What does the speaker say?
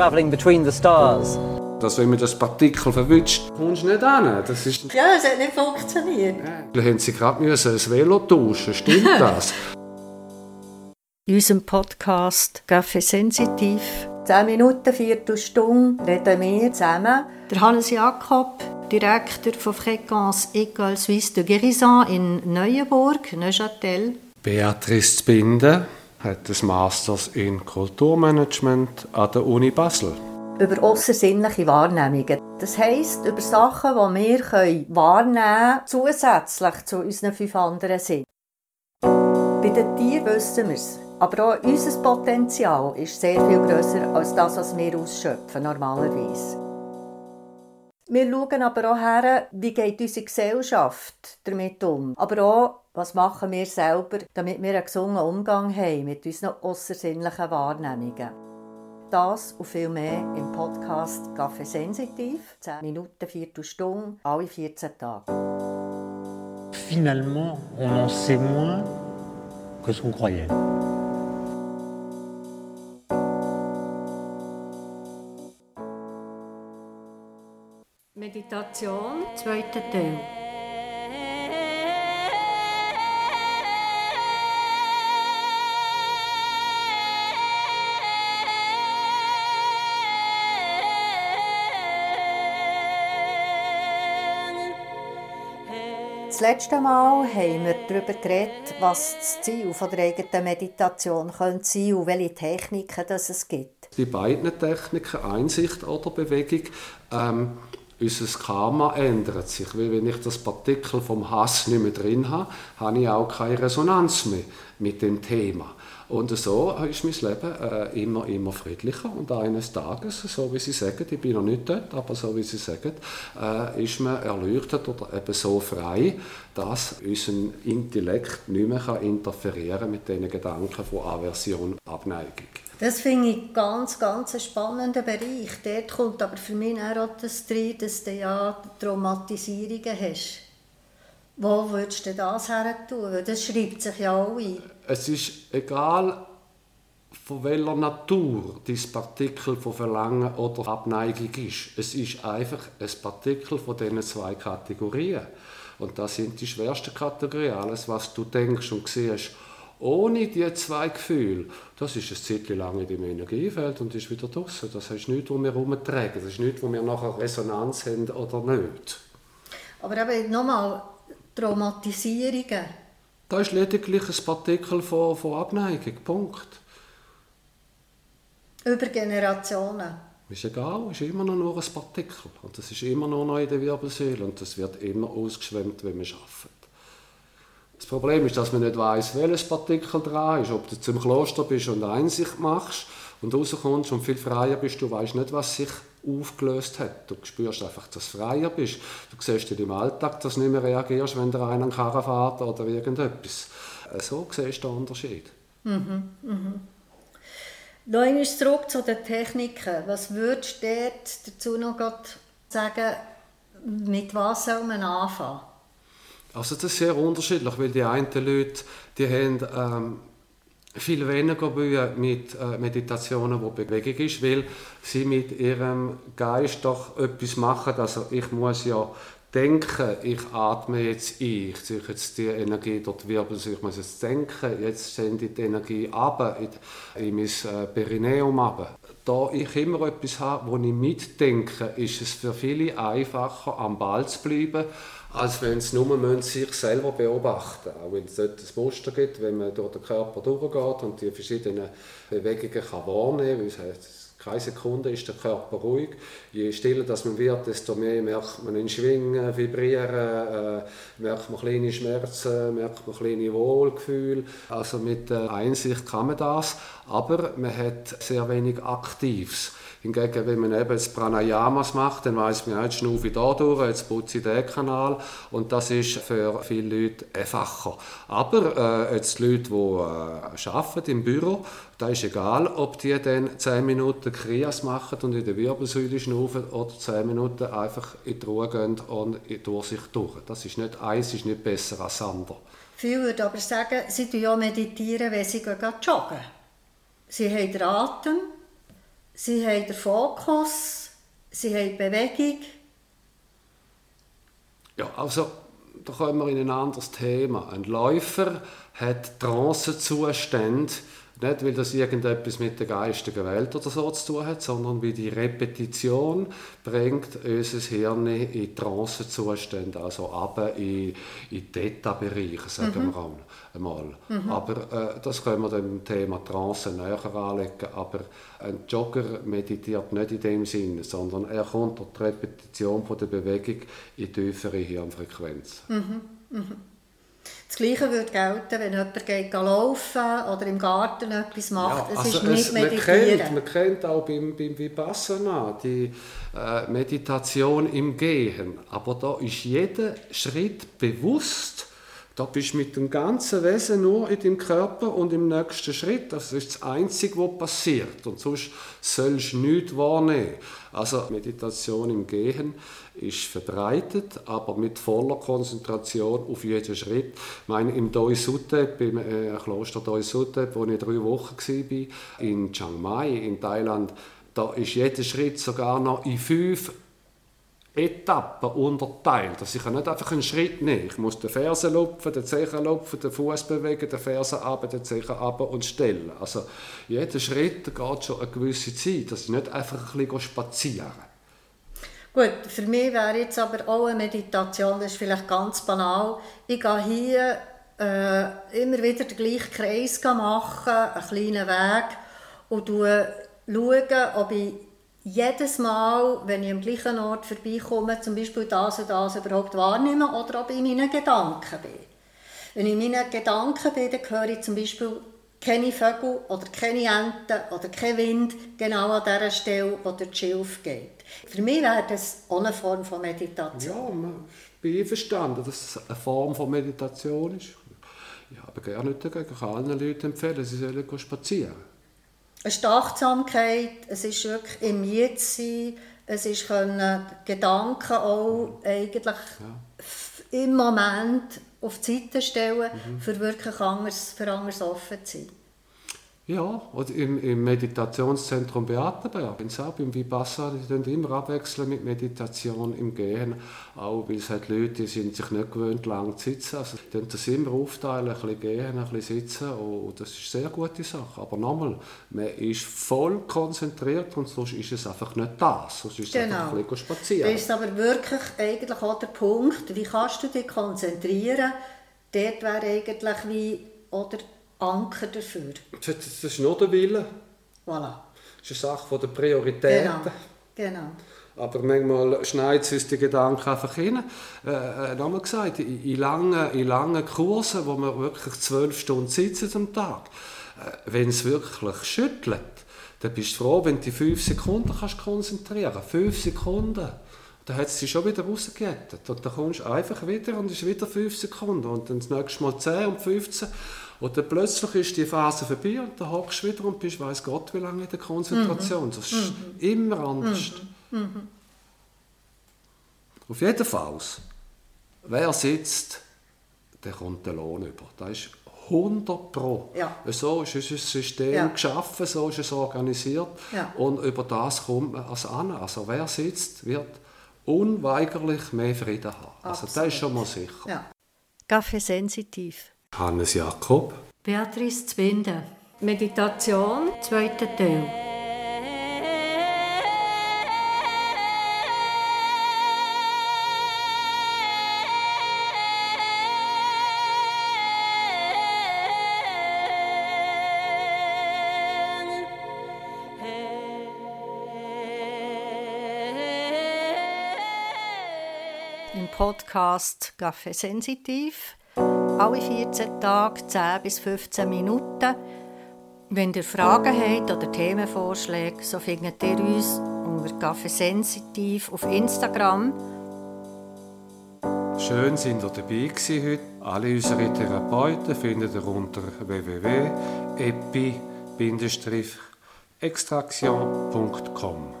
travelling between the stars. Dass wenn man das Partikel verwünscht, kommst du nicht an. Das ist... Ja, es hat nicht funktioniert. Da haben sie gerade müssen ein Velo tauschen. Stimmt das? In unserem Podcast Café Sensitiv 10 Minuten, Viertelstunde reden wir zusammen. Der Hannes Jakob, Direktor von Fréquence École Suisse de Guérison in Neuenburg, Neuchâtel. Beatrice Zbinden hat das Masters in Kulturmanagement an der Uni Basel. Über außersinnliche Wahrnehmungen. Das heisst, über Sachen, die wir wahrnehmen können, zusätzlich zu unseren fünf anderen Sinnen. Bei den Tieren wissen wir es. Aber auch unser Potenzial ist sehr viel grösser als das, was wir ausschöpfen, normalerweise. Wir schauen aber auch her, wie geht unsere Gesellschaft damit um. Aber auch, was machen wir selber, damit wir einen gesunden Umgang haben mit unseren außersinnlichen Wahrnehmungen. Das und viel mehr im Podcast Café Sensitiv. 10 Minuten, Viertelstunde, alle 14 Tage. Finalement, on en sait moins que ce qu'on croyait. Meditation, zweiter Teil. Das letzte Mal haben wir darüber geredet, was das Ziel der eigenen Meditation könnte sein und welche Techniken es gibt. Die beiden Techniken, Einsicht oder Bewegung, ähm, unser Karma ändert sich. Weil wenn ich das Partikel vom Hass nicht mehr drin habe, habe ich auch keine Resonanz mehr mit dem Thema. Und so ist mein Leben äh, immer, immer friedlicher. Und eines Tages, so wie Sie sagen, ich bin noch nicht dort, aber so wie Sie sagen, äh, ist man erleuchtet oder eben so frei, dass unser Intellekt nicht mehr kann interferieren mit den Gedanken von Aversion, Abneigung. Das finde ich ganz, ganz einen spannenden Bereich. Dort kommt aber für mich auch das rein, dass du ja Traumatisierungen hast. Wo würdest du das her tun? Das schreibt sich ja auch ein. Es ist egal, von welcher Natur dieses Partikel von Verlangen oder Abneigung ist. Es ist einfach ein Partikel von diesen zwei Kategorien. Und das sind die schwersten Kategorien. Alles, was du denkst und siehst, ohne diese zwei Gefühle, das ist ein Zeit lang in deinem Energiefeld und ist wieder draußen. Das ist nichts, was wir herumtragen. Das ist nichts, wo wir nachher Resonanz haben oder nicht. Aber eben nochmal, Traumatisierungen. Das ist lediglich ein Partikel von, von Abneigung. Punkt. Über Generationen. Ist egal, ist immer noch nur ein Partikel. Und das ist immer noch in der Wirbelsäule und das wird immer ausgeschwemmt, wenn wir arbeiten. Das Problem ist, dass man nicht weiß, welches Partikel dran ist. Ob du zum Kloster bist und Einsicht machst und rauskommst und viel freier bist, du weißt nicht, was sich aufgelöst hat. Du spürst einfach, dass du freier bist. Du siehst in deinem Alltag, dass du nicht mehr reagierst, wenn der einen Karren fährt oder irgendetwas. So siehst du den Unterschied. Mhm, mhm. Noch einmal zurück zu den Techniken. Was würdest du dazu noch sagen, mit was soll man anfangen? Also das ist sehr unterschiedlich, weil die einen Leute, die haben ähm, viel weniger Mühe mit äh, Meditationen, wo Bewegung ist, weil sie mit ihrem Geist doch etwas machen. Also ich muss ja denken, ich atme jetzt ein, ich ziehe jetzt die Energie dort Wirbelsäule, ich muss jetzt denken, jetzt sende ich die Energie ab in, in mein äh, Perineum ab. Da ich immer etwas habe, wo ich mitdenke, ist es für viele einfacher, am Ball zu bleiben, als wenn sie nur sich selber beobachten müssen. Auch wenn es dort ein Muster gibt, wenn man durch den Körper durchgeht und die verschiedenen Bewegungen kann wahrnehmen kann, keine Sekunde ist der Körper ruhig. Je stiller das man wird, desto mehr merkt man ihn schwingen, vibrieren, äh, merkt man kleine Schmerzen, merkt man kleine Wohlgefühle. Also mit der Einsicht kann man das, aber man hat sehr wenig Aktives. Hingegen, wenn man eben das Pranayamas macht, dann weiß man, jetzt schnaufe ich da durch, jetzt putze ich den Kanal und das ist für viele Leute einfacher. Aber äh, jetzt die Leute, die äh, arbeiten im Büro, da ist egal, ob die dann 10 Minuten Krias machen und in der Wirbelsäule schnaufen oder 10 Minuten einfach in die Ruhe gehen und durch sich durch. Das ist nicht, eins ist nicht besser als das andere. Viele würden aber sagen, sie meditieren, wenn sie joggen. Sie haben den Atem, Sie haben den Fokus, sie haben Bewegung. Ja, also da kommen wir in ein anderes Thema. Ein Läufer hat Trancezustände, nicht, weil das irgendetwas mit der geistigen Welt oder so zu tun hat, sondern wie die Repetition bringt unser Hirn in Trancezustände, also ab in, in Theta-Bereiche, sagen mhm. wir einmal. Mhm. Aber äh, das können wir dem Thema Trance näher anlegen. Aber ein Jogger meditiert nicht in dem Sinne, sondern er kommt durch die Repetition von der Bewegung in tiefere Hirnfrequenz. Mhm. Das Gleiche würde gelten, wenn jemand geht laufen oder im Garten etwas macht. Ja, es ist nicht es, meditieren. Man kennt, man kennt auch beim, beim Vipassana die äh, Meditation im Gehen. Aber da ist jeder Schritt bewusst. Da bist du mit dem ganzen Wesen nur in deinem Körper und im nächsten Schritt. Das ist das Einzige, was passiert. Und sonst sollst du nichts wahrnehmen. Also Meditation im Gehen ist verbreitet, aber mit voller Konzentration auf jeden Schritt. Ich meine, im Doi Suthep, im äh, Kloster Doi Suthep, wo ich drei Wochen war, in Chiang Mai, in Thailand, da ist jeder Schritt sogar noch in fünf Etappen unterteilt. Also ich kann nicht einfach einen Schritt nehmen. Ich muss den Fersen lupfen, den Zehen lupfen, den Fuß bewegen, den Fersen ab, den Zehen ab und stellen. Also jeder Schritt geht schon eine gewisse Zeit. Das ist nicht einfach ein bisschen spazieren. Gut, für mich wäre jetzt aber auch eine Meditation, das ist vielleicht ganz banal. Ich gehe hier äh, immer wieder den gleichen Kreis machen, einen kleinen Weg und schaue, ob ich jedes Mal, wenn ich am gleichen Ort vorbeikomme, zum Beispiel das und das überhaupt wahrnehme oder ob ich in meinen Gedanken bin. Wenn ich in meinen Gedanken bin, dann höre ich zum Beispiel keine Vögel oder keine Enten oder kein Wind genau an der Stelle, wo der Schilf geht. Für mich wäre das auch eine Form von Meditation. Ja, ich bin einverstanden, dass es eine Form von Meditation ist. Ich habe gerne nicht dagegen. Ich kann allen Leuten empfehlen, sie sollen spazieren. Es ist Achtsamkeit, es ist wirklich im Jetzt sein, es ist können Gedanken auch eigentlich ja. im Moment auf die Seite stellen, mhm. für wirklich anders, für anders offen zu sein. Ja, oder im, im Meditationszentrum Beatenberg, in Saab, im Vipassana, die tun immer abwechseln mit Meditation im Gehen, auch weil es halt Leute die sind sich nicht gewöhnt, lang zu sitzen. Also, die das immer aufteilen, ein bisschen gehen, ein bisschen sitzen, und das ist eine sehr gute Sache. Aber nochmal, man ist voll konzentriert und sonst ist es einfach nicht das, sonst ist es genau. einfach ein bisschen spazieren. Das ist aber wirklich eigentlich auch der Punkt, wie kannst du dich konzentrieren, dort wäre eigentlich wie, oder Anker dafür. Das, das ist nur der Wille. Voilà. Das ist eine Sache der Prioritäten. Genau. genau. Aber manchmal schneidet uns die Gedanken einfach hin. Äh, äh, nochmal gesagt, in, in, langen, in langen Kursen, wo man wirklich zwölf Stunden sitzen am Tag, äh, wenn es wirklich schüttelt, dann bist du froh, wenn du die fünf Sekunden kannst konzentrieren kannst. Fünf Sekunden. Dann hat es dich schon wieder rausgejettet. Und dann kommst du einfach wieder und es ist wieder fünf Sekunden. Und dann das nächste Mal 10 und 15. Und dann plötzlich ist die Phase vorbei und dann hockst du wieder und bist, weiß Gott, wie lange in der Konzentration. Mhm. Das ist mhm. immer anders. Mhm. mhm. Auf jeden Fall, wer sitzt, der kommt den Lohn über. Das ist 100 Pro. Ja. So ist unser System ja. geschaffen, so ist es organisiert ja. und über das kommt man als an. Also wer sitzt, wird unweigerlich mehr Frieden haben. Also das ist schon mal sicher. Ja. Kaffee sensitiv. Hannes Jakob. Beatrice Zwinde. Meditation, zweiter Teil. Podcast Kaffee Sensitiv alle 14 Tage 10 bis 15 Minuten. Wenn ihr Fragen habt oder Themenvorschläge, so findet ihr uns unter Kaffee Sensitiv auf Instagram. Schön sind ihr dabei gewesen heute. Alle unsere Therapeuten findet ihr unter www.epi-extraction.com.